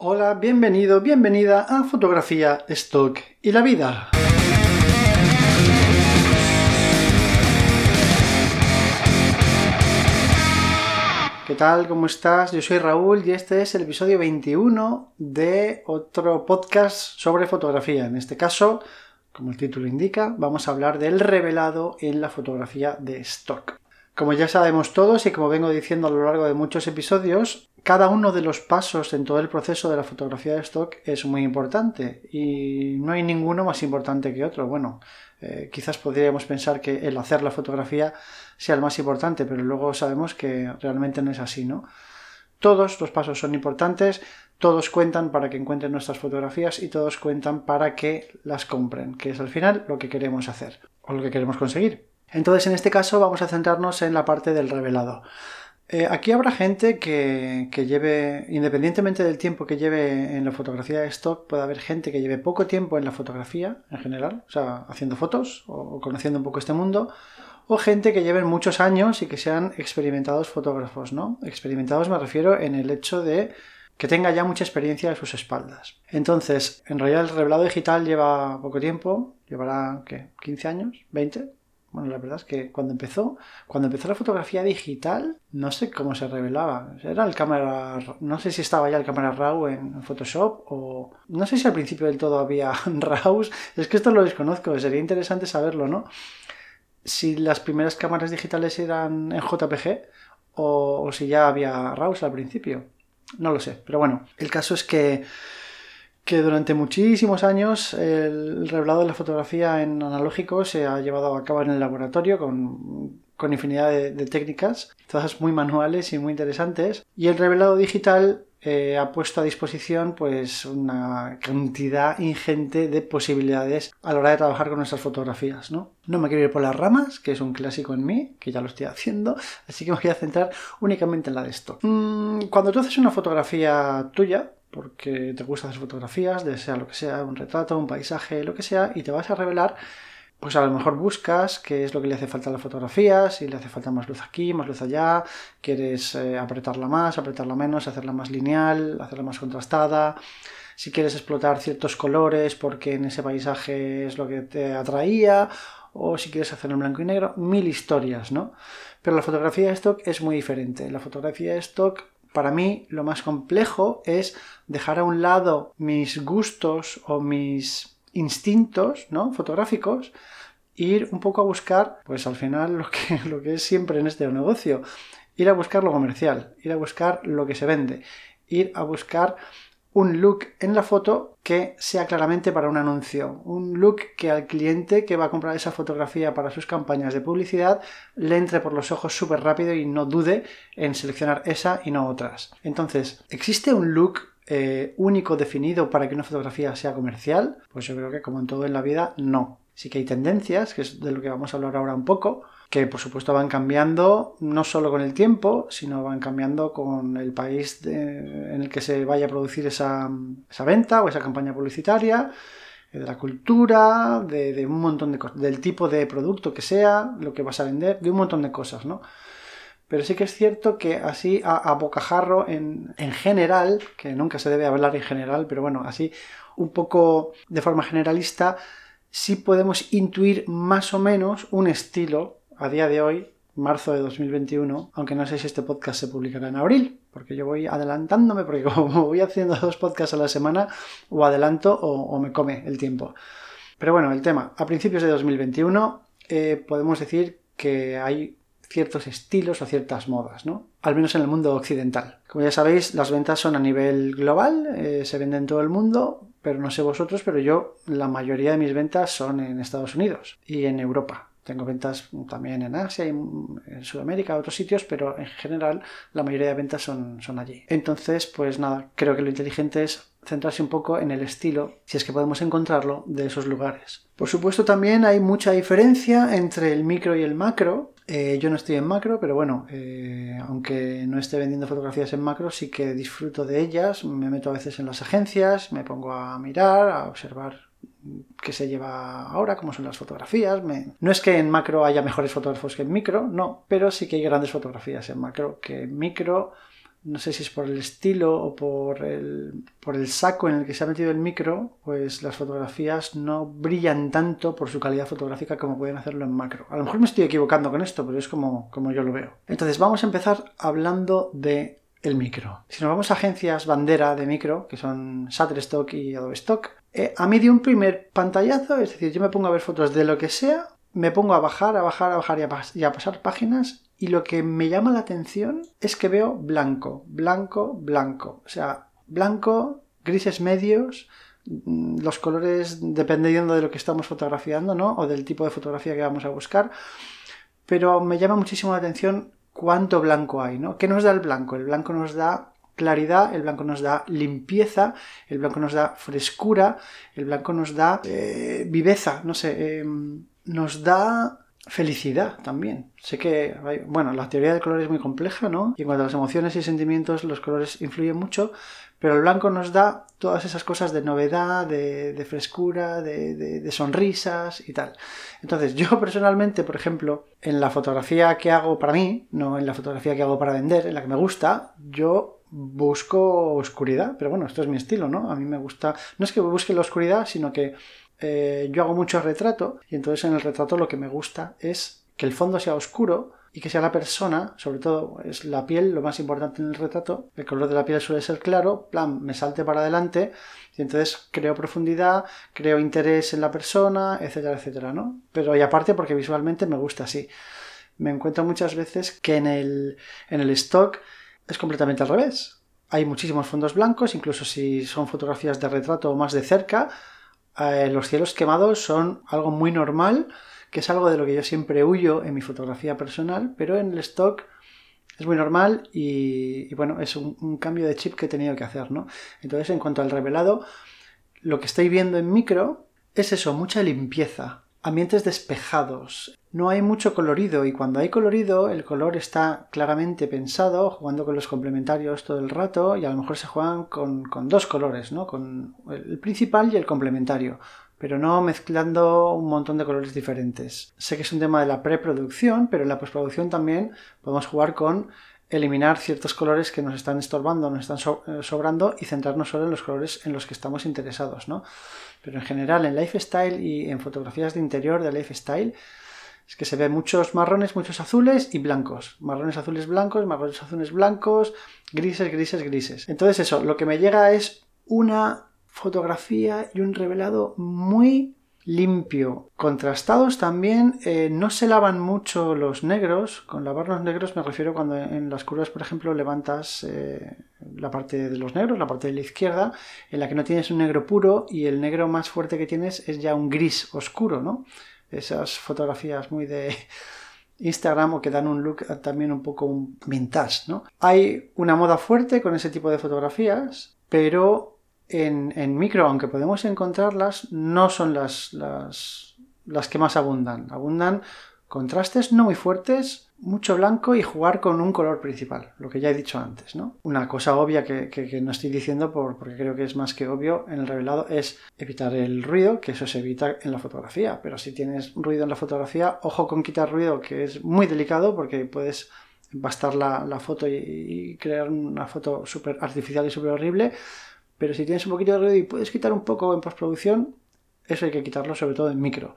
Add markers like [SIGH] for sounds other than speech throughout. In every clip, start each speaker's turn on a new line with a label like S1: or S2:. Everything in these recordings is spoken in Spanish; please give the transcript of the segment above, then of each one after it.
S1: Hola, bienvenido, bienvenida a Fotografía, Stock y la Vida. ¿Qué tal? ¿Cómo estás? Yo soy Raúl y este es el episodio 21 de otro podcast sobre fotografía. En este caso, como el título indica, vamos a hablar del revelado en la fotografía de stock. Como ya sabemos todos y como vengo diciendo a lo largo de muchos episodios, cada uno de los pasos en todo el proceso de la fotografía de stock es muy importante y no hay ninguno más importante que otro. Bueno, eh, quizás podríamos pensar que el hacer la fotografía sea el más importante, pero luego sabemos que realmente no es así, ¿no? Todos los pasos son importantes, todos cuentan para que encuentren nuestras fotografías y todos cuentan para que las compren, que es al final lo que queremos hacer o lo que queremos conseguir. Entonces, en este caso vamos a centrarnos en la parte del revelado. Eh, aquí habrá gente que, lleve, independientemente del tiempo que lleve en la fotografía de stock, puede haber gente que lleve poco tiempo en la fotografía en general, o sea, haciendo fotos o, conociendo un poco este mundo, o gente que lleven muchos años y que sean experimentados fotógrafos, ¿no? Experimentados me refiero en el hecho de que tenga ya mucha experiencia a sus espaldas. Entonces, en realidad el revelado digital lleva poco tiempo, llevará, ¿qué? ¿15 años? ¿20? Bueno, la verdad es que cuando empezó, cuando empezó la fotografía digital, no sé cómo se revelaba. Era el cámara, no sé si estaba ya el cámara RAW en Photoshop o no sé si al principio del todo había [LAUGHS] RAWs. Es que esto lo desconozco, sería interesante saberlo, ¿no? Si las primeras cámaras digitales eran en JPG o, o si ya había RAWs al principio. No lo sé, pero bueno, el caso es que que durante muchísimos años el revelado de la fotografía en analógico se ha llevado a cabo en el laboratorio con, infinidad de, técnicas, todas muy manuales y muy interesantes. Y el revelado digital eh, ha puesto a disposición pues una cantidad ingente de posibilidades a la hora de trabajar con nuestras fotografías. ¿no? no me quiero ir por las ramas, que es un clásico en mí, que ya lo estoy haciendo, así que me voy a centrar únicamente en la de esto. Mm, cuando tú haces una fotografía tuya, porque te gusta hacer fotografías, de sea lo que sea, un retrato, un paisaje, lo que sea, y te vas a revelar, pues a lo mejor buscas qué es lo que le hace falta a la fotografía, si le hace falta más luz aquí, más luz allá, quieres eh, apretarla más, apretarla menos, hacerla más lineal, hacerla más contrastada, si quieres explotar ciertos colores porque en ese paisaje es lo que te atraía, o si quieres hacerlo en blanco y negro, mil historias, ¿no? Pero la fotografía de stock es muy diferente. La fotografía de stock para mí lo más complejo es dejar a un lado mis gustos o mis instintos ¿no? fotográficos ir un poco a buscar, pues al final lo que, [LAUGHS] lo que es siempre en este negocio, ir a buscar lo comercial, ir a buscar lo que se vende, ir a buscar un look en la foto que sea claramente para un anuncio, un look que al cliente que va a comprar esa fotografía para sus campañas de publicidad le entre por los ojos súper rápido y no dude en seleccionar esa y no otras. Entonces, ¿existe un look eh, único definido para que una fotografía sea comercial? Pues yo creo que como en todo en la vida, no. Sí que hay tendencias, que es de lo que vamos a hablar ahora un poco, que por supuesto van cambiando no solo con el tiempo, sino van cambiando con el país en el que se vaya a producir esa, venta o esa campaña publicitaria, de la cultura, de, un montón de cosas, del tipo de producto que sea, lo que vas a vender, de un montón de cosas, ¿no? Pero sí que es cierto que así a, bocajarro en, en general, que nunca se debe hablar en general, pero bueno, así un poco de forma generalista, sí podemos intuir más o menos un estilo a día de hoy, marzo de 2021, aunque no sé si este podcast se publicará en abril, porque yo voy adelantándome, porque como [LAUGHS] voy haciendo dos podcasts a la semana, o adelanto o, me come el tiempo. Pero bueno, el tema, a principios de 2021 eh, podemos decir que hay ciertos estilos o ciertas modas, ¿no? Al menos en el mundo occidental. Como ya sabéis, las ventas son a nivel global, eh, se venden en todo el mundo, pero no sé vosotros, pero yo la mayoría de mis ventas son en Estados Unidos y en Europa. Tengo ventas también en Asia y en Sudamérica, otros sitios, pero en general la mayoría de ventas son, son allí. Entonces, pues nada, creo que lo inteligente es centrarse un poco en el estilo, si es que podemos encontrarlo, de esos lugares. Por supuesto, también hay mucha diferencia entre el micro y el macro. Eh, yo no estoy en macro, pero bueno, eh, aunque no esté vendiendo fotografías en macro, sí que disfruto de ellas. Me meto a veces en las agencias, me pongo a mirar, a observar que se lleva ahora, como son las fotografías. No es que en macro haya mejores fotógrafos que en micro, no, pero sí que hay grandes fotografías en macro que en micro no sé si es por el estilo o por el, por el saco en el que se ha metido el micro, pues las fotografías no brillan tanto por su calidad fotográfica como pueden hacerlo en macro. A lo mejor me estoy equivocando con esto, pero es como, como yo lo veo. Entonces vamos a empezar hablando de el micro. Si nos vamos a agencias bandera de micro, que son Shutterstock y Adobe Stock, eh, a mí de un primer pantallazo, es decir, yo me pongo a ver fotos de lo que sea, me pongo a bajar, a bajar, a bajar y a, pasar páginas y lo que me llama la atención es que veo blanco, blanco, blanco. O sea, blanco, grises medios, mm, los colores dependiendo de lo que estamos fotografiando, ¿no? O del tipo de fotografía que vamos a buscar. Pero me llama muchísimo la atención cuánto blanco hay, ¿no? ¿Qué nos da el blanco? El blanco nos da claridad, el blanco nos da limpieza, el blanco nos da frescura, el blanco nos da eh, viveza, no sé, em, nos da felicidad también. Sé que, bueno, la teoría del color es muy compleja, ¿no? Y en cuanto a las emociones y sentimientos, los colores influyen mucho, pero el blanco nos da todas esas cosas de novedad, de, frescura, de, de, sonrisas y tal. Entonces, yo [LAUGHS] personalmente, por ejemplo, en la fotografía que hago para mí, no en la fotografía que hago para vender, en la que me gusta, yo busco oscuridad, pero bueno, esto es mi estilo, ¿no? A mí me gusta, no es que busque la oscuridad, sino que eh, yo hago mucho retrato y entonces en el retrato lo que me gusta es que el fondo sea oscuro y que sea la persona, sobre todo es la piel lo más importante en el retrato, el color de la piel suele ser claro, plan, me salte para adelante y entonces creo profundidad, creo interés en la persona, etcétera, etcétera, ¿no? Pero y aparte porque visualmente me gusta así. Me encuentro muchas veces que en el, en el stock es completamente al revés. Hay muchísimos fondos blancos, incluso si son fotografías de retrato o más de cerca, eh, los cielos quemados son algo muy normal, que es algo de lo que yo siempre huyo en mi fotografía personal, pero en el stock es muy normal y, bueno, es un, cambio de chip que he tenido que hacer, ¿no? Entonces, en cuanto al revelado, lo que estoy viendo en micro es eso, mucha limpieza, ambientes despejados, no hay mucho colorido y cuando hay colorido el color está claramente pensado, jugando con los complementarios todo el rato y a lo mejor se juegan con, dos colores, ¿no? Con el principal y el complementario, pero no mezclando un montón de colores diferentes. Sé que es un tema de la preproducción, pero en la postproducción también podemos jugar con eliminar ciertos colores que nos están estorbando, nos están eh, sobrando y centrarnos solo en los colores en los que estamos interesados, ¿no? Pero en general en lifestyle y en fotografías de interior de lifestyle es que se ven muchos marrones, muchos azules y blancos. Marrones, azules, blancos, marrones, azules, blancos, grises, grises, grises. Entonces eso, lo que me llega es una fotografía y un revelado muy limpio. Contrastados también, eh, no se lavan mucho los negros. Con lavar los negros me refiero cuando en las curvas, por ejemplo, levantas eh, la parte de los negros, la parte de la izquierda, en la que no tienes un negro puro y el negro más fuerte que tienes es ya un gris oscuro, ¿no? esas fotografías muy de [LAUGHS] Instagram o que dan un look también un poco vintage, ¿no? Hay una moda fuerte con ese tipo de fotografías, pero en, micro, aunque podemos encontrarlas, no son las, las, las que más abundan. Abundan contrastes no muy fuertes, mucho blanco y jugar con un color principal, lo que ya he dicho antes, ¿no? Una cosa obvia que, no estoy diciendo por, porque creo que es más que obvio en el revelado es evitar el ruido, que eso se evita en la fotografía, pero si tienes ruido en la fotografía, ojo con quitar ruido, que es muy delicado porque puedes bastar la, foto y, crear una foto súper artificial y súper horrible, pero si tienes un poquito de ruido y puedes quitar un poco en postproducción, eso hay que quitarlo sobre todo en micro.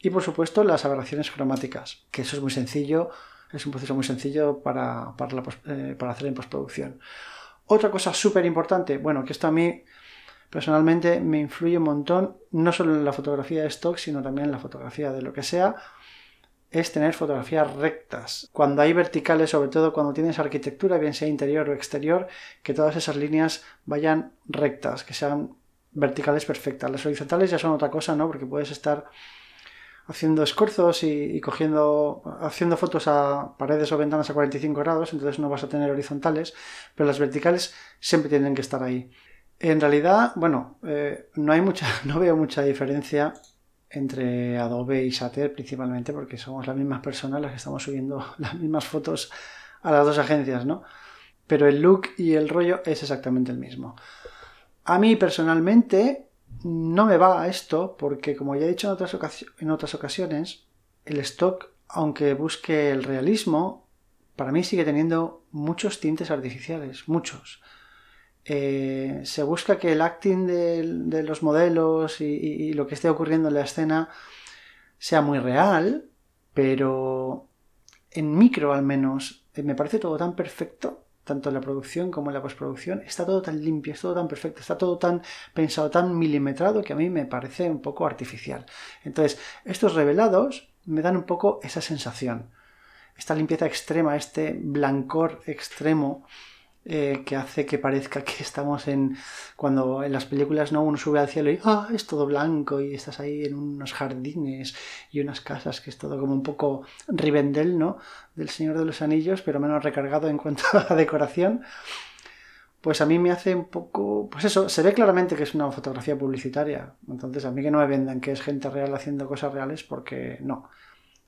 S1: Y por supuesto las aberraciones cromáticas, que eso es muy sencillo, es un proceso muy sencillo para, eh, para, hacer en postproducción. Otra cosa súper importante, bueno, que esto a mí personalmente me influye un montón, no solo en la fotografía de stock, sino también en la fotografía de lo que sea, es tener fotografías rectas. Cuando hay verticales, sobre todo cuando tienes arquitectura, bien sea interior o exterior, que todas esas líneas vayan rectas, que sean verticales perfectas. Las horizontales ya son otra cosa, ¿no? Porque puedes estar haciendo escorzos y, cogiendo, haciendo fotos a paredes o ventanas a 45 grados, entonces no vas a tener horizontales, pero las verticales siempre tienen que estar ahí. En realidad, bueno, eh, no hay mucha, [LAUGHS] no veo mucha diferencia entre Adobe y Shutter principalmente porque somos las mismas personas las que estamos subiendo [LAUGHS] las mismas fotos a las dos agencias, ¿no? Pero el look y el rollo es exactamente el mismo. A mí personalmente no me va a esto porque, como ya he dicho en otras, ocasiones, el stock, aunque busque el realismo, para mí sigue teniendo muchos tintes artificiales, muchos. Eh, se busca que el acting de, los modelos y, lo que esté ocurriendo en la escena sea muy real, pero en micro al menos eh, me parece todo tan perfecto, tanto en la producción como en la postproducción, está todo tan limpio, es todo tan perfecto, está todo tan pensado, tan milimetrado que a mí me parece un poco artificial. Entonces, estos revelados me dan un poco esa sensación, esta limpieza extrema, este blancor extremo eh, que hace que parezca que estamos en cuando en las películas no uno sube al cielo y ah es todo blanco y estás ahí en unos jardines y unas casas que es todo como un poco Rivendell no del Señor de los Anillos pero menos recargado en cuanto [LAUGHS] a la decoración. Pues a mí me hace un poco pues eso se ve claramente que es una fotografía publicitaria. Entonces a mí que no me vendan que es gente real haciendo cosas reales porque no.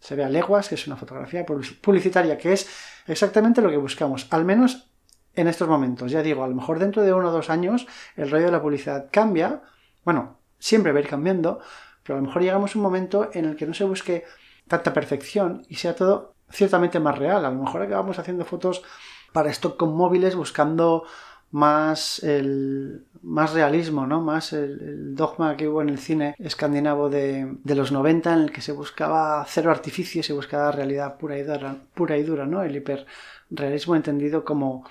S1: Se ve a leguas que es una fotografía publicitaria que es exactamente lo que buscamos. Al menos en estos momentos. Ya digo, a lo mejor dentro de uno o dos años el rollo de la publicidad cambia. Bueno, siempre va a ir cambiando, pero a lo mejor llegamos a un momento en el que no se busque tanta perfección y sea todo ciertamente más real. A lo mejor acabamos haciendo fotos para stock con móviles buscando más el más realismo, ¿no? Más el, dogma que hubo en el cine escandinavo de, de, los 90 en el que se buscaba cero artificio, se buscaba realidad pura y dura, pura y dura, ¿no? El hiperrealismo entendido como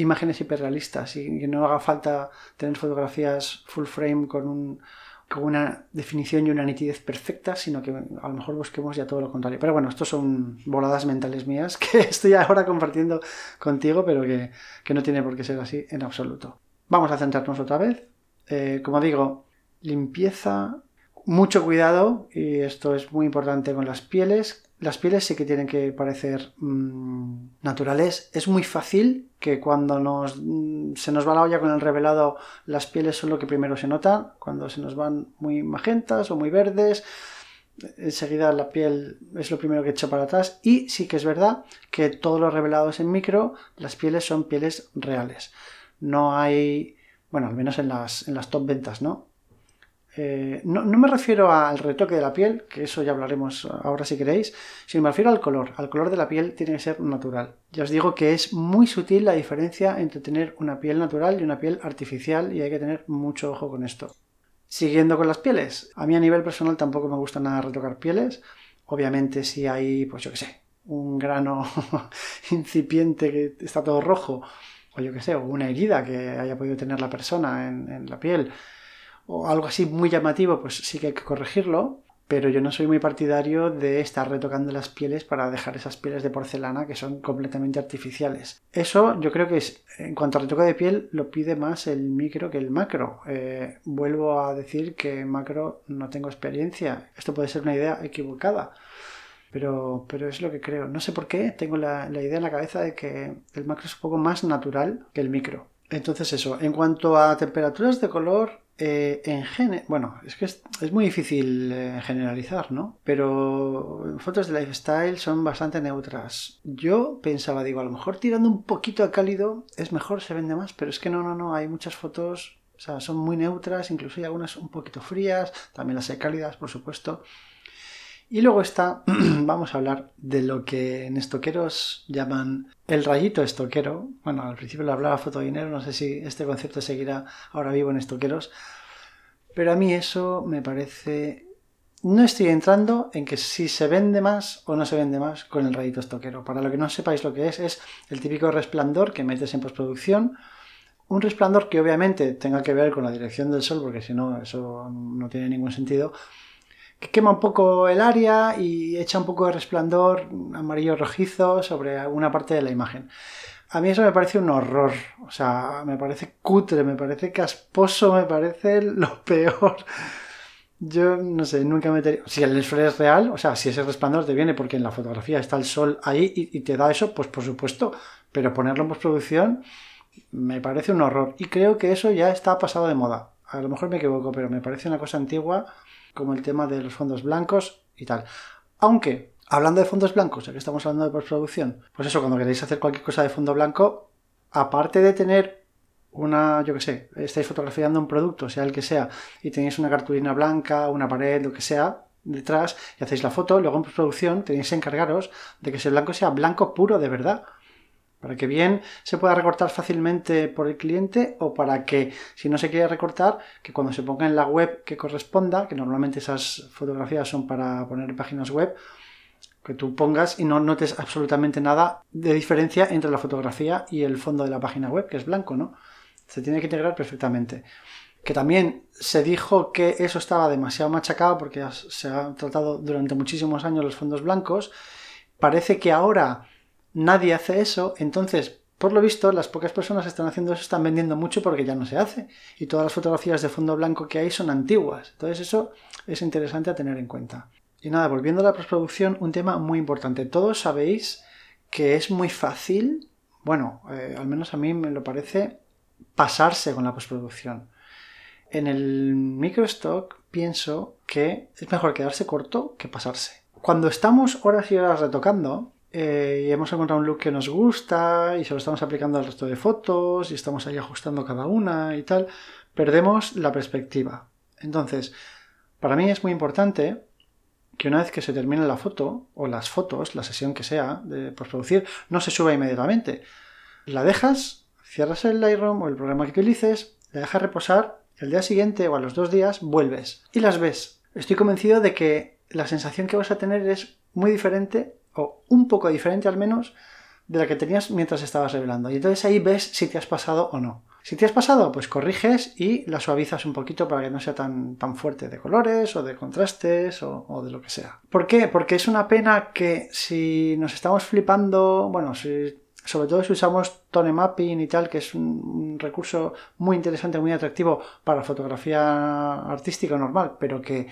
S1: imágenes hiperrealistas y que no haga falta tener fotografías full frame con, un, con una definición y una nitidez perfecta, sino que a lo mejor busquemos ya todo lo contrario. Pero bueno, estos son voladas mentales mías [LAUGHS] que estoy ahora compartiendo contigo, pero que, no tiene por qué ser así en absoluto. Vamos a centrarnos otra vez. Eh, como digo, limpieza, mucho cuidado, y esto es muy importante con las pieles, las pieles sí que tienen que parecer mm, naturales. Es muy fácil que cuando nos, mm, se nos va la olla con el revelado, las pieles son lo que primero se nota. Cuando se nos van muy magentas o muy verdes, enseguida la piel es lo primero que echa para atrás. Y sí que es verdad que todos los revelados en micro, las pieles son pieles reales. No hay, bueno, al menos en las, en las top ventas, ¿no? Eh, no, me refiero al retoque de la piel, que eso ya hablaremos ahora si queréis, sino me refiero al color. Al color de la piel tiene que ser natural. Ya os digo que es muy sutil la diferencia entre tener una piel natural y una piel artificial y hay que tener mucho ojo con esto. Siguiendo con las pieles. A mí a nivel personal tampoco me gusta nada retocar pieles. Obviamente si hay, pues yo qué sé, un grano [LAUGHS] incipiente que está todo rojo, o yo qué sé, o una herida que haya podido tener la persona en la piel, o algo así muy llamativo, pues sí que hay que corregirlo, pero yo no soy muy partidario de estar retocando las pieles para dejar esas pieles de porcelana que son completamente artificiales. Eso yo creo que es, en cuanto a retoque de piel, lo pide más el micro que el macro. Eh, vuelvo a decir que macro no tengo experiencia. Esto puede ser una idea equivocada. Pero, pero es lo que creo. No sé por qué tengo la, la idea en la cabeza de que el macro es un poco más natural que el micro. Entonces eso, en cuanto a temperaturas de color, eh, en bueno, es que es, muy difícil eh, generalizar, ¿no? Pero fotos de lifestyle son bastante neutras. Yo pensaba, digo, a lo mejor tirando un poquito a cálido es mejor, se vende más, pero es que no, no, no, hay muchas fotos, o sea, son muy neutras, incluso hay algunas un poquito frías, también las hay cálidas, por supuesto. Y luego está, [CLEARS THROAT] vamos a hablar de lo que en estoqueros llaman el rayito estoquero. Bueno, al principio le hablaba fotodinero, no sé si este concepto seguirá ahora vivo en estoqueros. Pero a mí eso me parece... No estoy entrando en que si se vende más o no se vende más con el rayito estoquero. Para lo que no sepáis lo que es, es el típico resplandor que metes en postproducción. Un resplandor que obviamente tenga que ver con la dirección del sol, porque si no, eso no tiene ningún sentido que quema un poco el área y echa un poco de resplandor amarillo rojizo sobre alguna parte de la imagen. A mí eso me parece un horror, o sea, me parece cutre, me parece casposo, me parece [LAUGHS] lo peor. Yo no sé, nunca me metería. Si el sol es real, o sea, si ese resplandor te viene porque en la fotografía está el sol ahí y, te da eso, pues por supuesto. Pero ponerlo en postproducción me parece un horror. Y creo que eso ya está pasado de moda. A lo mejor me equivoco, pero me parece una cosa antigua como el tema de los fondos blancos y tal. Aunque, hablando de fondos blancos, ya que estamos hablando de postproducción, pues eso, cuando queréis hacer cualquier cosa de fondo blanco, aparte de tener una, yo que sé, estáis fotografiando un producto, sea el que sea, y tenéis una cartulina blanca, una pared, lo que sea, detrás y hacéis la foto, luego en postproducción tenéis que encargaros de que ese blanco sea blanco puro de verdad. Para que bien se pueda recortar fácilmente por el cliente o para que, si no se quiere recortar, que cuando se ponga en la web que corresponda, que normalmente esas fotografías son para poner en páginas web, que tú pongas y no notes absolutamente nada de diferencia entre la fotografía y el fondo de la página web, que es blanco, ¿no? Se tiene que integrar perfectamente. Que también se dijo que eso estaba demasiado machacado porque se han tratado durante muchísimos años los fondos blancos. Parece que ahora nadie hace eso, entonces, por lo visto, las pocas personas que están haciendo eso están vendiendo mucho porque ya no se hace. Y todas las fotografías de fondo blanco que hay son antiguas. Entonces, eso es interesante a tener en cuenta. Y nada, volviendo a la postproducción, un tema muy importante. Todos sabéis que es muy fácil, bueno, eh, al menos a mí me lo parece, pasarse con la postproducción. En el microstock pienso que es mejor quedarse corto que pasarse. Cuando estamos horas y horas retocando, eh, y hemos encontrado un look que nos gusta y se lo estamos aplicando al resto de fotos y estamos ahí ajustando cada una y tal, perdemos la perspectiva. Entonces, para mí es muy importante que una vez que se termine la foto o las fotos, la sesión que sea de postproducir, no se suba inmediatamente. La dejas, cierras el Lightroom o el programa que utilices, la dejas reposar, el día siguiente o a los dos días vuelves y las ves. Estoy convencido de que la sensación que vas a tener es muy diferente o un poco diferente al menos de la que tenías mientras estabas revelando. Y entonces ahí ves si te has pasado o no. Si te has pasado, pues corriges y la suavizas un poquito para que no sea tan, tan fuerte de colores o de contrastes o, de lo que sea. ¿Por qué? Porque es una pena que si nos estamos flipando, bueno, sobre todo si usamos tone mapping y tal, que es un, recurso muy interesante, muy atractivo para fotografía artística normal, pero que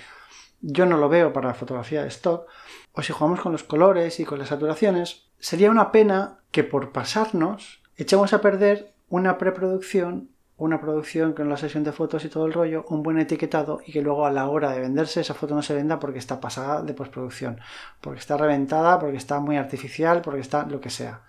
S1: yo no lo veo para fotografía de stock, o si jugamos con los colores y con las saturaciones, sería una pena que por pasarnos echemos a perder una preproducción, una producción con la sesión de fotos y todo el rollo, un buen etiquetado y que luego a la hora de venderse esa foto no se venda porque está pasada de postproducción, porque está reventada, porque está muy artificial, porque está lo que sea.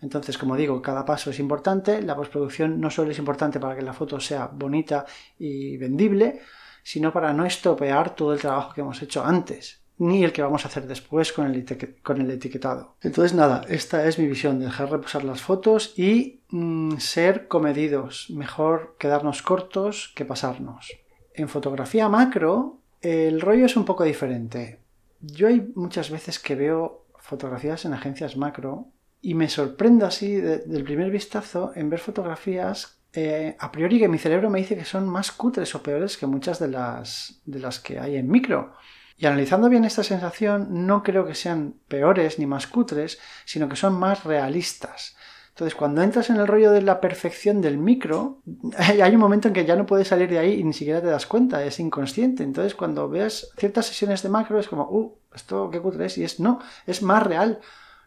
S1: Entonces, como digo, cada paso es importante, la postproducción no solo es importante para que la foto sea bonita y vendible, sino para no estropear todo el trabajo que hemos hecho antes ni el que vamos a hacer después con el, con el etiquetado. Entonces nada, esta es mi visión, dejar reposar las fotos y mm, ser comedidos, mejor quedarnos cortos que pasarnos. En fotografía macro el rollo es un poco diferente. Yo hay muchas veces que veo fotografías en agencias macro y me sorprendo así del primer vistazo en ver fotografías eh, a priori que mi cerebro me dice que son más cutres o peores que muchas de las, de las que hay en micro. Y analizando bien esta sensación, no creo que sean peores ni más cutres, sino que son más realistas. Entonces, cuando entras en el rollo de la perfección del micro, [LAUGHS] hay un momento en que ya no puedes salir de ahí y ni siquiera te das cuenta, es inconsciente. Entonces, cuando veas ciertas sesiones de macro, es como, uh, esto qué cutre es, y es no, es más real.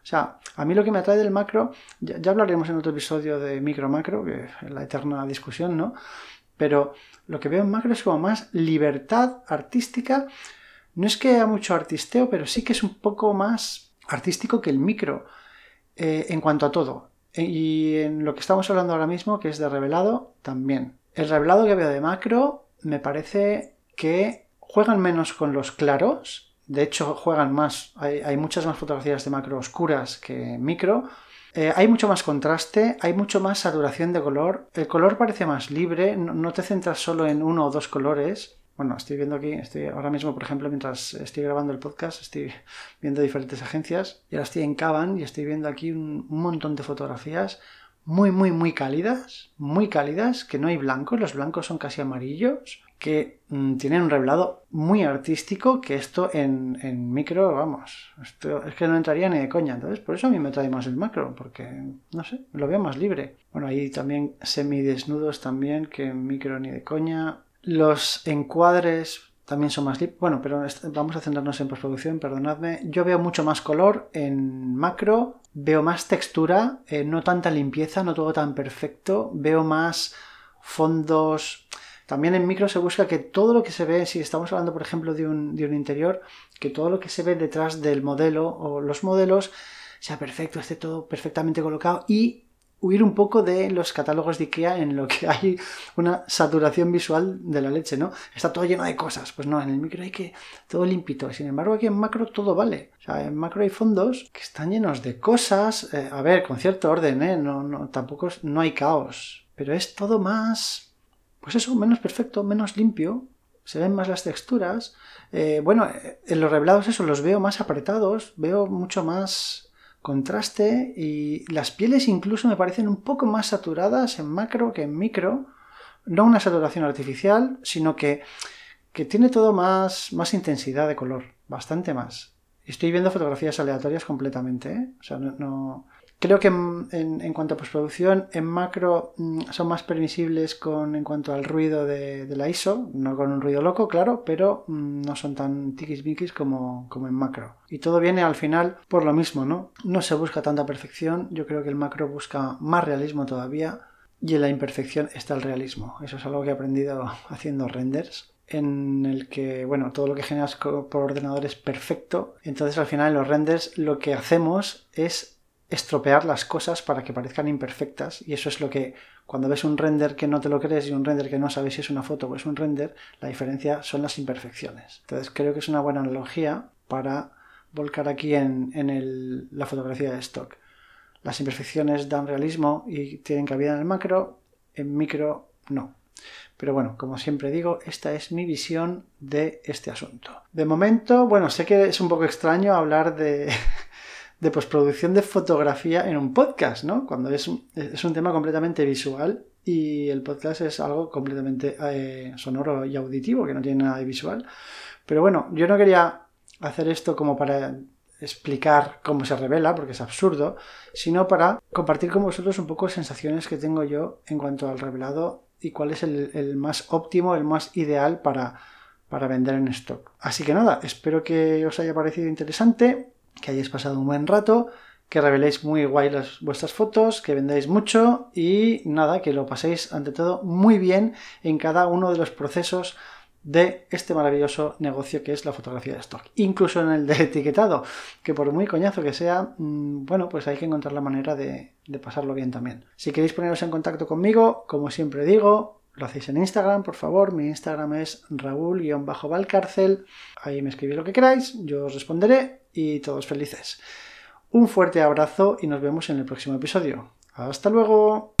S1: O sea, a mí lo que me atrae del macro, ya, hablaremos en otro episodio de micro-macro, que la eterna discusión, ¿no? Pero lo que veo en macro es como más libertad artística no es que haya mucho artisteo, pero sí que es un poco más artístico que el micro eh, en cuanto a todo. Y en lo que estamos hablando ahora mismo, que es de revelado, también. El revelado que veo de macro me parece que juegan menos con los claros. De hecho, juegan más. Hay, muchas más fotografías de macro oscuras que micro. Eh, hay mucho más contraste, hay mucho más saturación de color. El color parece más libre, no te centras solo en uno o dos colores. Bueno, estoy viendo aquí, estoy ahora mismo, por ejemplo, mientras estoy grabando el podcast, estoy viendo diferentes agencias y ahora estoy en Caban y estoy viendo aquí un, montón de fotografías muy, muy, muy cálidas, muy cálidas, que no hay blancos, los blancos son casi amarillos, que mm, tienen un revelado muy artístico, que esto en, en micro, vamos, esto es que no entraría ni de coña. Entonces, por eso a mí me trae más el macro, porque, no sé, lo veo más libre. Bueno, hay también semidesnudos también, que en micro ni de coña. Los encuadres también son más Bueno, pero vamos a centrarnos en postproducción, perdonadme. Yo veo mucho más color en macro, veo más textura, eh, no tanta limpieza, no todo tan perfecto, veo más fondos. También en micro se busca que todo lo que se ve, si estamos hablando por ejemplo de un, de un interior, que todo lo que se ve detrás del modelo o los modelos sea perfecto, esté todo perfectamente colocado y huir un poco de los catálogos de IKEA en lo que [LAUGHS] hay una saturación visual de la leche, ¿no? Está todo lleno de cosas. Pues no, en el micro hay que todo limpito. Sin embargo, aquí en macro todo vale. En macro hay fondos que están llenos de cosas. Eh, a ver, con cierto orden, ¿eh? No, no, tampoco no hay caos. Pero es todo más, pues eso, menos perfecto, menos limpio. Se ven más las texturas. Eh, bueno, eh, en los revelados eso los veo más apretados, veo mucho más contraste y las pieles incluso me parecen un poco más saturadas en macro que en micro. No una saturación artificial, sino que, que tiene todo más, más intensidad de color, bastante más. Estoy viendo fotografías aleatorias completamente, ¿eh? O sea, no, Creo que en, cuanto a postproducción, en macro mm, son más permisibles con, en cuanto al ruido de, la ISO, no con un ruido loco, claro, pero mm, no son tan tiquismiquis como, como en macro. Y todo viene al final por lo mismo, ¿no? No se busca tanta perfección, yo creo que el macro busca más realismo todavía y en la imperfección está el realismo. Eso es algo que he aprendido [LAUGHS] haciendo renders en el que, bueno, todo lo que generas por ordenador es perfecto. Entonces al final en los renders lo que hacemos es estropear las cosas para que parezcan imperfectas y eso es lo que cuando ves un render que no te lo crees y un render que no sabes si es una foto o es un render, la diferencia son las imperfecciones. Entonces creo que es una buena analogía para volcar aquí en, la fotografía de stock. Las imperfecciones dan realismo y tienen cabida en el macro, en micro no. Pero bueno, como siempre digo, esta es mi visión de este asunto. De momento, bueno, sé que es un poco extraño hablar de, [LAUGHS] de postproducción de fotografía en un podcast, ¿no? Cuando es un, es un tema completamente visual y el podcast es algo completamente eh, sonoro y auditivo, que no tiene nada de visual. Pero bueno, yo no quería hacer esto como para explicar cómo se revela, porque es absurdo, sino para compartir con vosotros un poco sensaciones que tengo yo en cuanto al revelado y cuál es el, más óptimo, el más ideal para, para vender en stock. Así que nada, espero que os haya parecido interesante que hayáis pasado un buen rato, que reveléis muy guay las, vuestras fotos, que vendáis mucho y nada, que lo paséis ante todo muy bien en cada uno de los procesos de este maravilloso negocio que es la fotografía de stock. Incluso en el de etiquetado, que por muy coñazo que sea, mm, bueno, pues hay que encontrar la manera de, de pasarlo bien también. Si queréis poneros en contacto conmigo, como siempre digo, lo hacéis en Instagram, por favor. Mi Instagram es raúl-valcárcel. Ahí me escribís lo que queráis, yo os responderé y todos felices. Un fuerte abrazo y nos vemos en el próximo episodio. Hasta luego.